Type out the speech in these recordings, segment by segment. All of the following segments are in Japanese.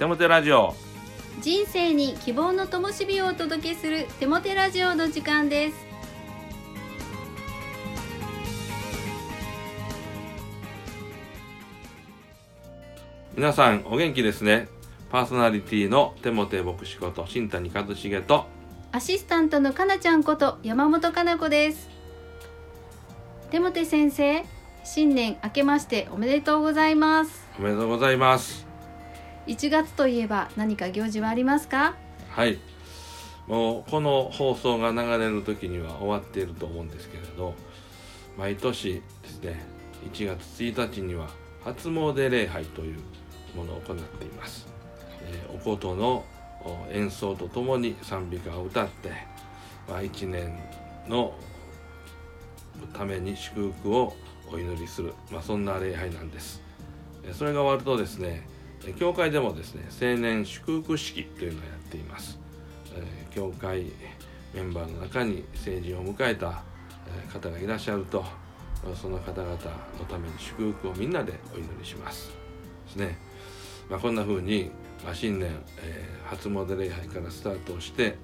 テモテラジオ。人生に希望の灯火をお届けするテモテラジオの時間です。皆さんお元気ですね。パーソナリティのテモテ牧師こと新谷一茂と。アシスタントのかなちゃんこと山本かな子です。テモテ先生新年明けましておめでとうございます。おめでとうございます1月といえば何か行事はありますか？はい。もうこの放送が流れる時には終わっていると思うんですけれど毎年ですね1月1日には初詣礼拝というものを行っています、えーお琴のお演奏とともに賛美歌を歌って、まあ、1年のために祝福をお祈りする、まあ、そんな礼拝なんです。えそれが終わるとですね教会でもですね青年祝福式というのをやっています、えー教会メンバーの中に成人を迎えたえ方がいらっしゃるとまあその方々のために祝福をみんなでお祈りします。ですね、まあ、こんな風に、まあ、新年、えー初詣礼拝からスタートをして、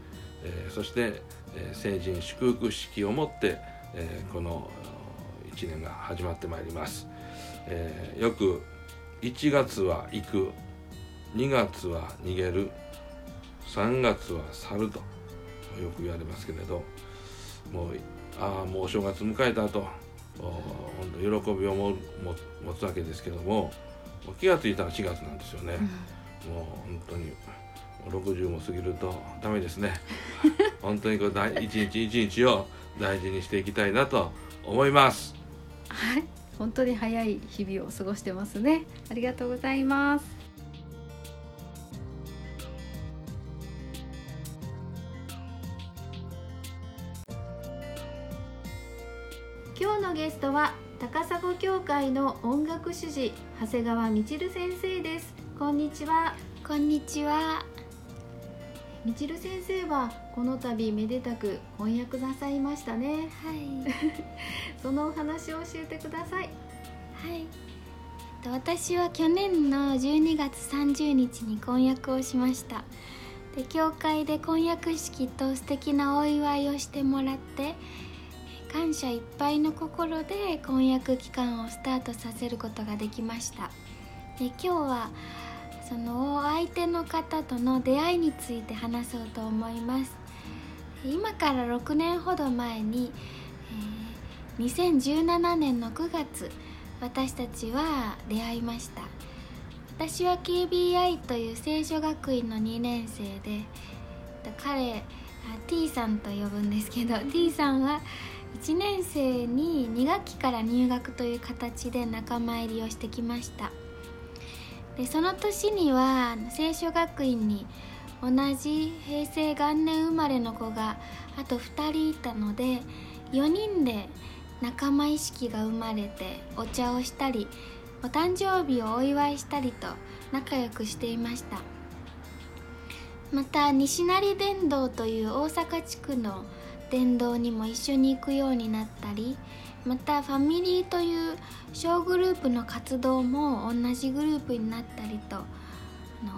えーそして、えー成人祝福式をもって、えーこの1年が始まってまいります、えーよく1月は行く。2月は逃げる。3月は去ると。よく言われますけれど。もうああもうお正月迎えたと。お本当喜びをもも持つわけですけども。もう気がついたら4月なんですよね、もう本当にもう60も過ぎるとダメですね。本当にこう大一日一日を大事にしていきたいなと思います。はい本当に早い日々を過ごしてますね。ありがとうございます。今日のゲストは高砂教会の音楽主事長谷川みちる先生です。こんにちは。こんにちは。みちる先生はこの度めでたく翻訳なさいましたねはい。そのお話を教えてくださいはい。えっと私は去年の12月30日に婚約をしました。で、教会で婚約式と素敵なお祝いをしてもらって、感謝いっぱいの心で婚約期間をスタートさせることができました。で、今日はそのお相手の方との出会いについて話そうと思います。今から6年ほど前に、えー2017年の9月私たちは出会いました。私は KBI という聖書学院の2年生で彼あ T さんと呼ぶんですけど T さんは1年生に2学期から入学という形で仲間入りをしてきました。でその年には聖書学院に同じ平成元年生まれの子があと2人いたので4人で仲間意識が生まれてお茶をしたりお誕生日をお祝いしたりと仲良くしていました。また西成伝道という大阪地区の伝道にも一緒に行くようになったりまたファミリーという小グループの活動も同じグループになったりと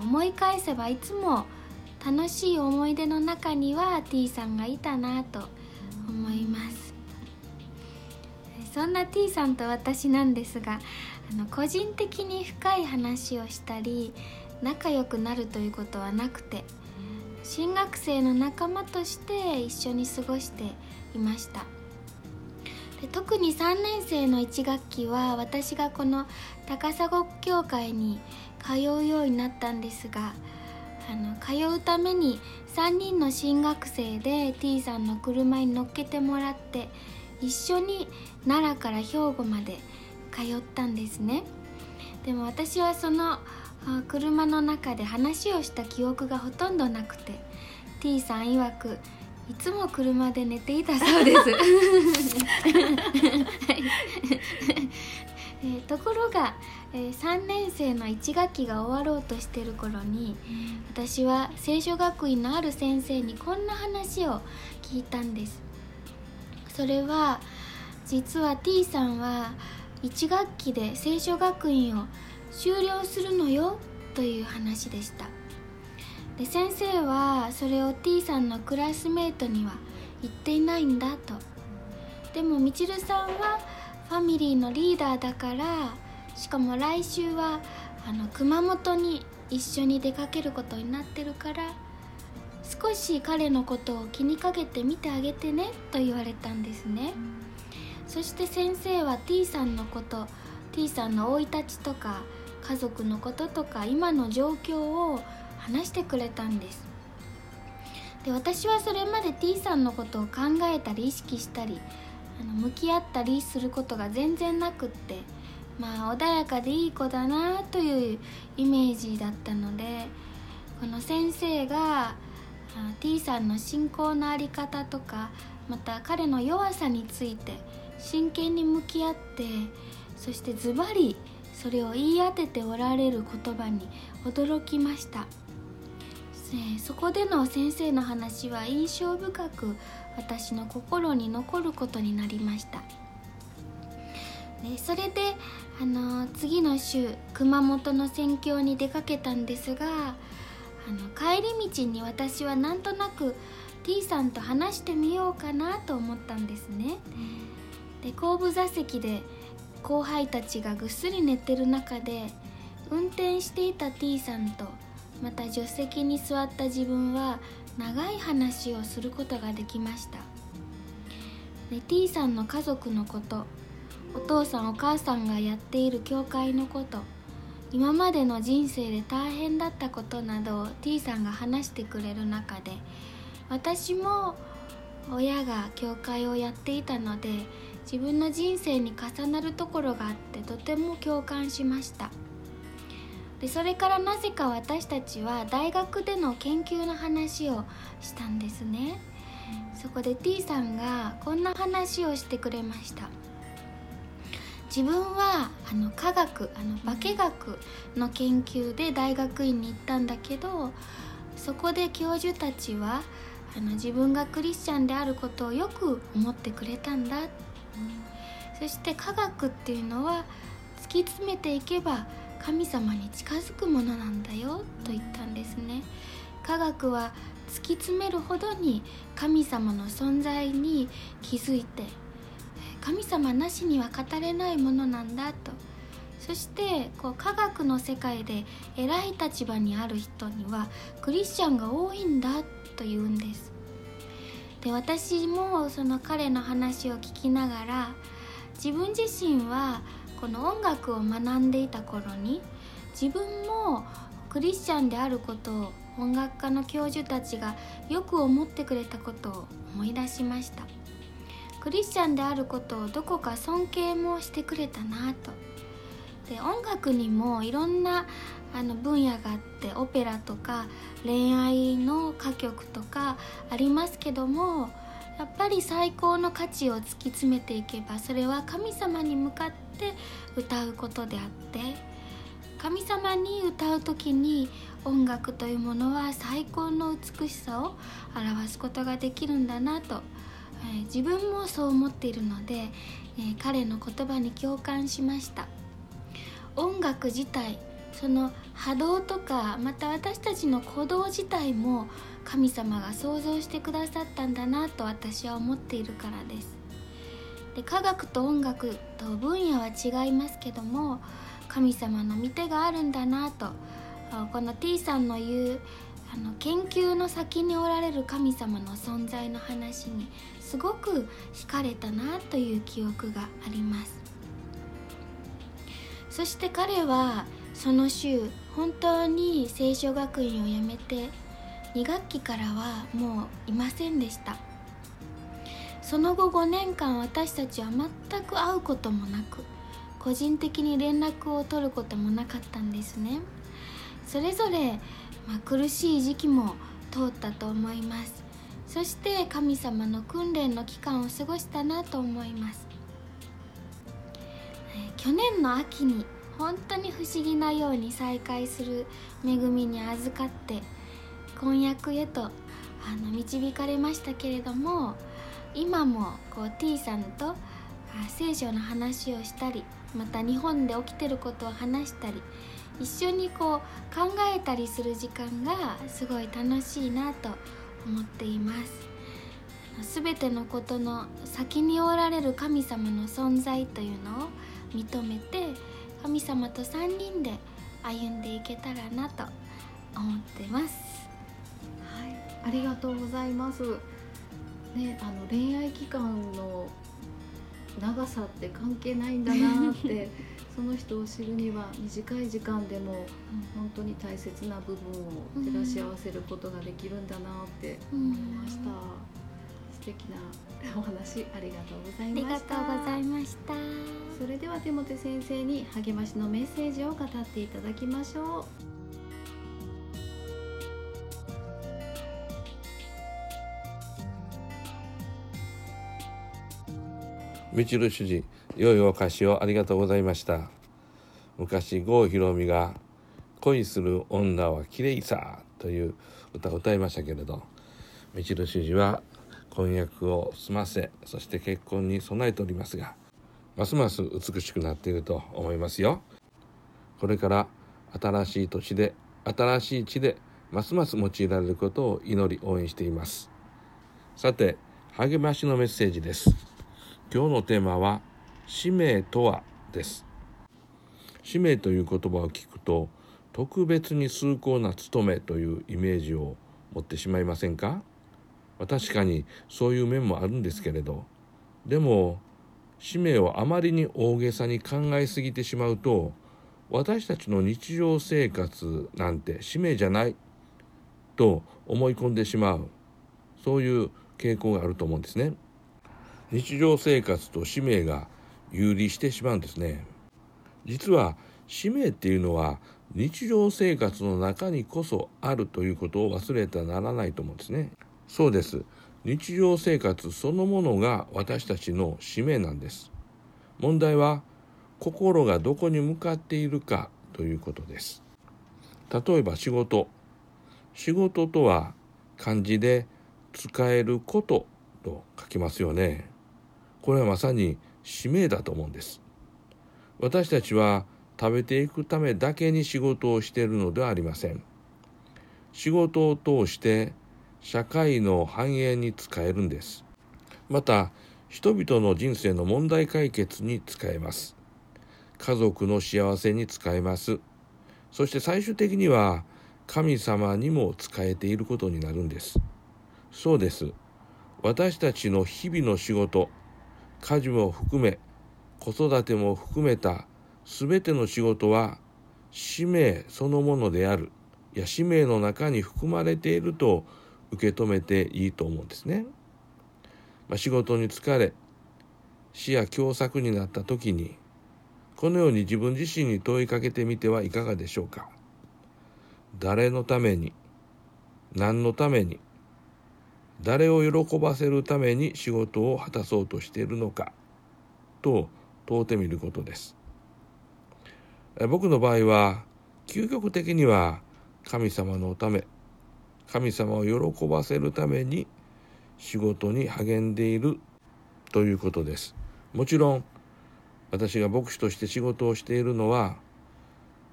思い返せばいつも楽しい思い出の中には T さんがいたなと思います。そんな T さんと私なんですがあの個人的に深い話をしたり仲良くなるということはなくて新学生の仲間として一緒に過ごしていました。で特に3年生の1学期は私がこの高砂教会に通うようになったんですがあの通うために3人の新学生で T さんの車に乗っけてもらって一緒に奈良から兵庫まで通ったんですね。でも私はその車の中で話をした記憶がほとんどなくて T さん曰くいつも車で寝ていたそうです、えーところが、えー3年生の1学期が終わろうとしてる頃に私は聖書学院のある先生にこんな話を聞いたんです。それは実は T さんは1学期で聖書学院を修了するのよという話でした。で先生はそれを T さんのクラスメートには言っていないんだと。でもみちるさんはファミリーのリーダーだからしかも来週はあの熊本に一緒に出かけることになってるから少し彼のことを気にかけてみてあげてねと言われたんですね。そして先生は T さんのこと T さんの生い立ちとか家族のこととか今の状況を話してくれたんです。で私はそれまで T さんのことを考えたり意識したりあの向き合ったりすることが全然なくってまあ穏やかでいい子だなというイメージだったのでこの先生が T さんの信仰の在り方とかまた彼の弱さについて真剣に向き合ってそしてズバリそれを言い当てておられる言葉に驚きました。そこでの先生の話は印象深く私の心に残ることになりましたでそれであの次の週熊本の宣教に出かけたんですがあの帰り道に私はなんとなく T さんと話してみようかなと思ったんですね。で後部座席で後輩たちがぐっすり寝てる中で運転していた T さんとまた助手席に座った自分は長い話をすることができました。で T さんの家族のことお父さんお母さんがやっている教会のこと今までの人生で大変だったことなどを T さんが話してくれる中で私も親が教会をやっていたので自分の人生に重なるところがあってとても共感しました。でそれからなぜか私たちは大学での研究の話をしたんですね。そこで T さんがこんな話をしてくれました。自分はあの科学あの化学の研究で大学院に行ったんだけどそこで教授たちはあの自分がクリスチャンであることをよく思ってくれたんだ。そして科学っていうのは突き詰めていけば神様に近づくものなんだよと言ったんですね。科学は突き詰めるほどに神様の存在に気づいて神様なしには語れないものなんだと。そしてこう科学の世界で偉い立場にある人にはクリスチャンが多いんだと言うんです。で私もその彼の話を聞きながら自分自身はこの音楽を学んでいた頃に自分もクリスチャンであることを音楽家の教授たちがよく思ってくれたことを思い出しました。クリスチャンであることをどこか尊敬もしてくれたなと。で音楽にもいろんなあの分野があってオペラとか恋愛の歌曲とかありますけどもやっぱり最高の価値を突き詰めていけばそれは神様に向かって歌うことであって神様に歌う時に音楽というものは最高の美しさを表すことができるんだなと、えー、自分もそう思っているので、えー、彼の言葉に共感しました。音楽自体その波動とかまた私たちの鼓動自体も神様が創造してくださったんだなと私は思っているからです。で科学と音楽と分野は違いますけども神様の御手があるんだなと。この T さんの言うあの研究の先におられる神様の存在の話にすごく惹かれたなという記憶があります。そして彼はその週本当に聖書学院を辞めて2学期からはもういませんでした。その後5年間私たちは全く会うこともなく個人的に連絡を取ることもなかったんですね。それぞれ、まあ、苦しい時期も通ったと思います。そして神様の訓練の期間を過ごしたなと思います。去年の秋に本当に不思議なように再会する恵みに預かって婚約へとあの導かれましたけれども今もこう T さんと聖書の話をしたりまた日本で起きてることを話したり一緒にこう考えたりする時間がすごい楽しいなと思っていますすべてのことの先におられる神様の存在というのを認めて神様と3人で歩んでいけたらなと思ってますはい、ありがとうございます。ね、あの恋愛期間の長さって関係ないんだなって その人を知るには短い時間でも本当に大切な部分を照らし合わせることができるんだなって思いました。素敵なお話ありがとうございありがました。とうございましたそれでは手元先生に励ましのメッセージを語っていただきましょう。みちる主人良いお菓子をありがとうございました。昔郷ひろみが「恋する女は綺麗さ」という歌を歌いましたけれどみちる主人は婚約を済ませそして結婚に備えておりますがますます美しくなっていると思いますよ。これから新しい年で新しい地でますます用いられることを祈り応援しています。さて励ましのメッセージです。今日のテーマは使命とはです。使命という言葉を聞くと特別に崇高な務めというイメージを持ってしまいませんか？確かにそういう面もあるんですけれどでも使命をあまりに大げさに考えすぎてしまうと私たちの日常生活なんて使命じゃないと思い込んでしまう。そういう傾向があると思うんですね。日常生活と使命が有利してしまうんですね。実は使命っていうのは日常生活の中にこそあるということを忘れてはならないと思うんですね。そうです。日常生活そのものが私たちの使命なんです。問題は心がどこに向かっているかということです。例えば仕事。仕事とは漢字で使えることと書きますよね。これはまさに使命だと思うんです。私たちは食べていくためだけに仕事をしているのではありません。仕事を通して社会の繁栄に使えるんです。また人々の人生の問題解決に使えます。家族の幸せに使えます。そして最終的には神様にも使えていることになるんです。そうです。私たちの日々の仕事家事も含め子育ても含めた全ての仕事は使命そのものであるいや使命の中に含まれていると受け止めていいと思うんですね。まあ、仕事に疲れ死や狭窄になった時にこのように自分自身に問いかけてみてはいかがでしょうか。誰のために何のために誰を喜ばせるために仕事を果たそうとしているのか？と問うてみることです。僕の場合は究極的には神様のため神様を喜ばせるために仕事に励んでいるということです。もちろん私が牧師として仕事をしているのは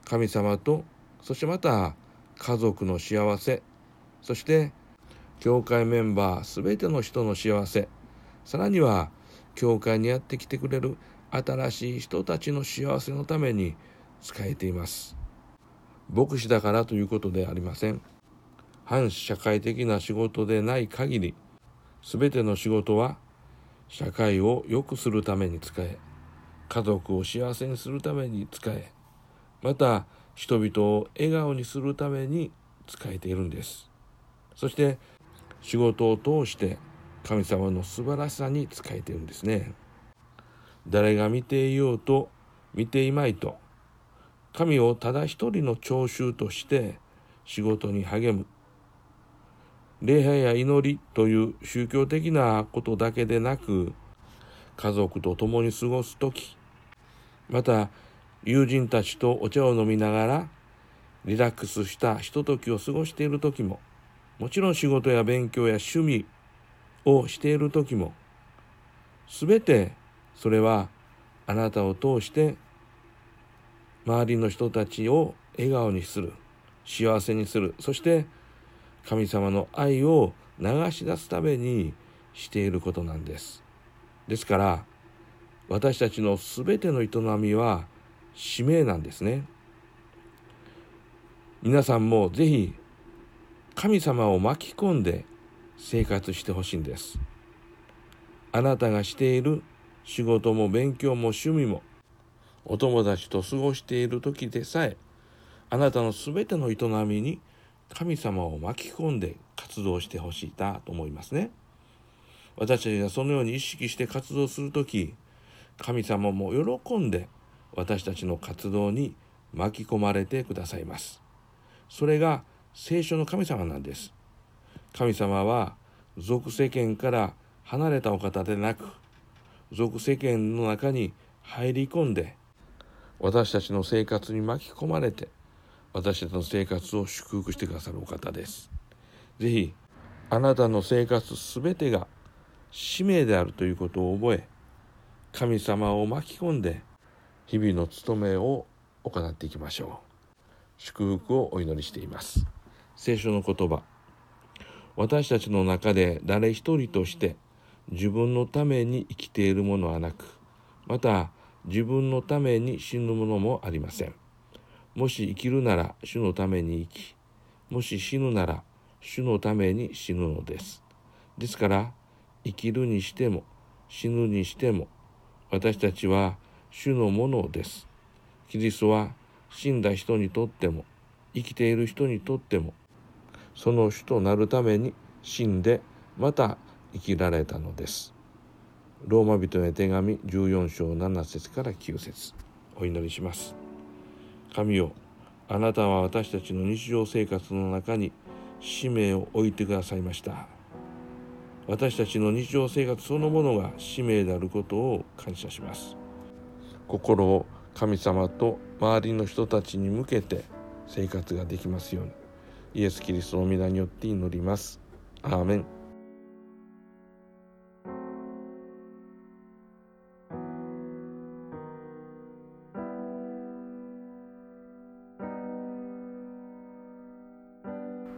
神様とそしてまた家族の幸せそして教会メンバー全ての人の幸せ。さらには教会にやってきてくれる新しい人たちの幸せのために使えています。牧師だからということでありません。反社会的な仕事でない限り全ての仕事は社会を良くするために使え家族を幸せにするために使えまた人々を笑顔にするために使えているんです。そして仕事を通して神様の素晴らしさに使えているんですね。誰が見ていようと見ていまいと神をただ一人の聴衆として仕事に励む。礼拝や祈りという宗教的なことだけでなく家族と共に過ごす時また友人たちとお茶を飲みながらリラックスしたひとときを過ごしている時ももちろん仕事や勉強や趣味をしている時も全てそれはあなたを通して周りの人たちを笑顔にする幸せにするそして神様の愛を流し出すためにしていることなんです。ですから私たちの全ての営みは使命なんですね。皆さんもぜひ神様を巻き込んで生活してほしいんです。あなたがしている仕事も勉強も趣味もお友達と過ごしている時でさえあなたの全ての営みに神様を巻き込んで活動してほしいなと思いますね。私たちがそのように意識して活動する時神様も喜んで私たちの活動に巻き込まれてくださいます。それが聖書の神様なんです。神様は俗世間から離れたお方でなく俗世間の中に入り込んで私たちの生活に巻き込まれて私たちの生活を祝福してくださるお方です。ぜひあなたの生活すべてが使命であるということを覚え神様を巻き込んで日々の務めを行っていきましょう。祝福をお祈りしています。聖書の言葉。私たちの中で誰一人として自分のために生きているものはなくまた自分のために死ぬものもありません。もし生きるなら主のために生きもし死ぬなら主のために死ぬのです。ですから生きるにしても死ぬにしても私たちは主のものです。キリストは死んだ人にとっても生きている人にとってもその主となるために死んでまた生きられたのです。ローマ人へ手紙14章7節から9節お祈りします。神よあなたは私たちの日常生活の中に使命を置いてくださいました。私たちの日常生活そのものが使命であることを感謝します心を神様と周りの人たちに向けて生活ができますようにイエス・キリストの皆によって祈ります。アーメン。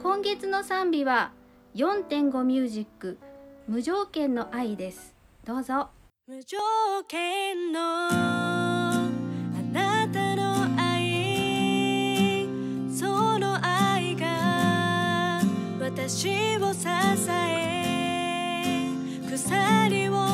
今月の賛美は4.5ミュージック無条件の愛です。どうぞ。無条件の私を支え鎖を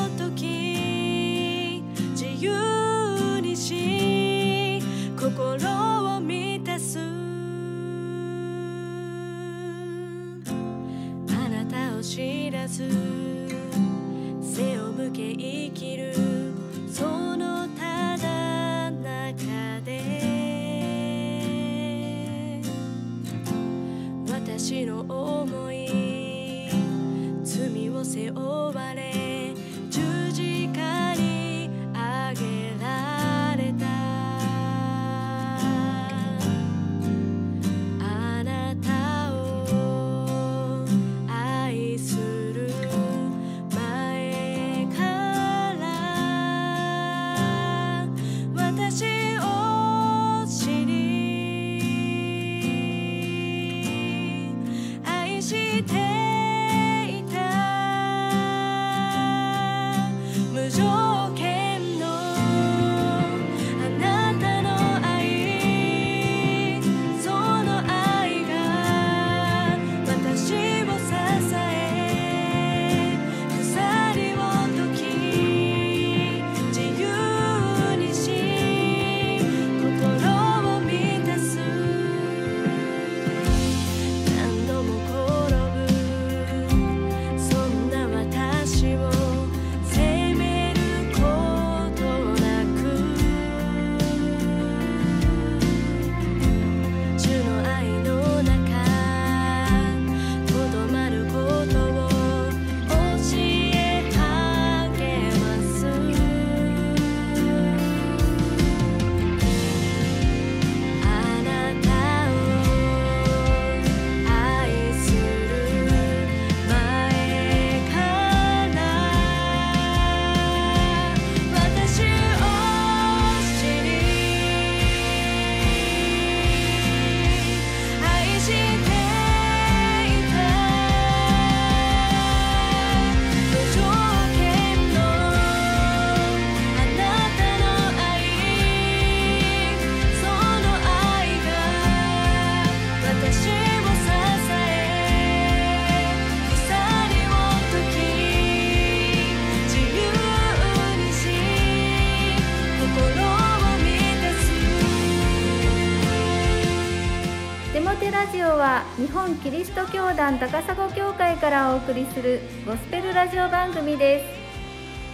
ト教団高砂教会からお送りするゴスペルラジオ番組で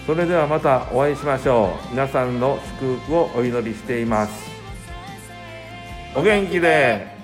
す。それではまたお会いしましょう。皆さんの祝福をお祈りしています。お元気で。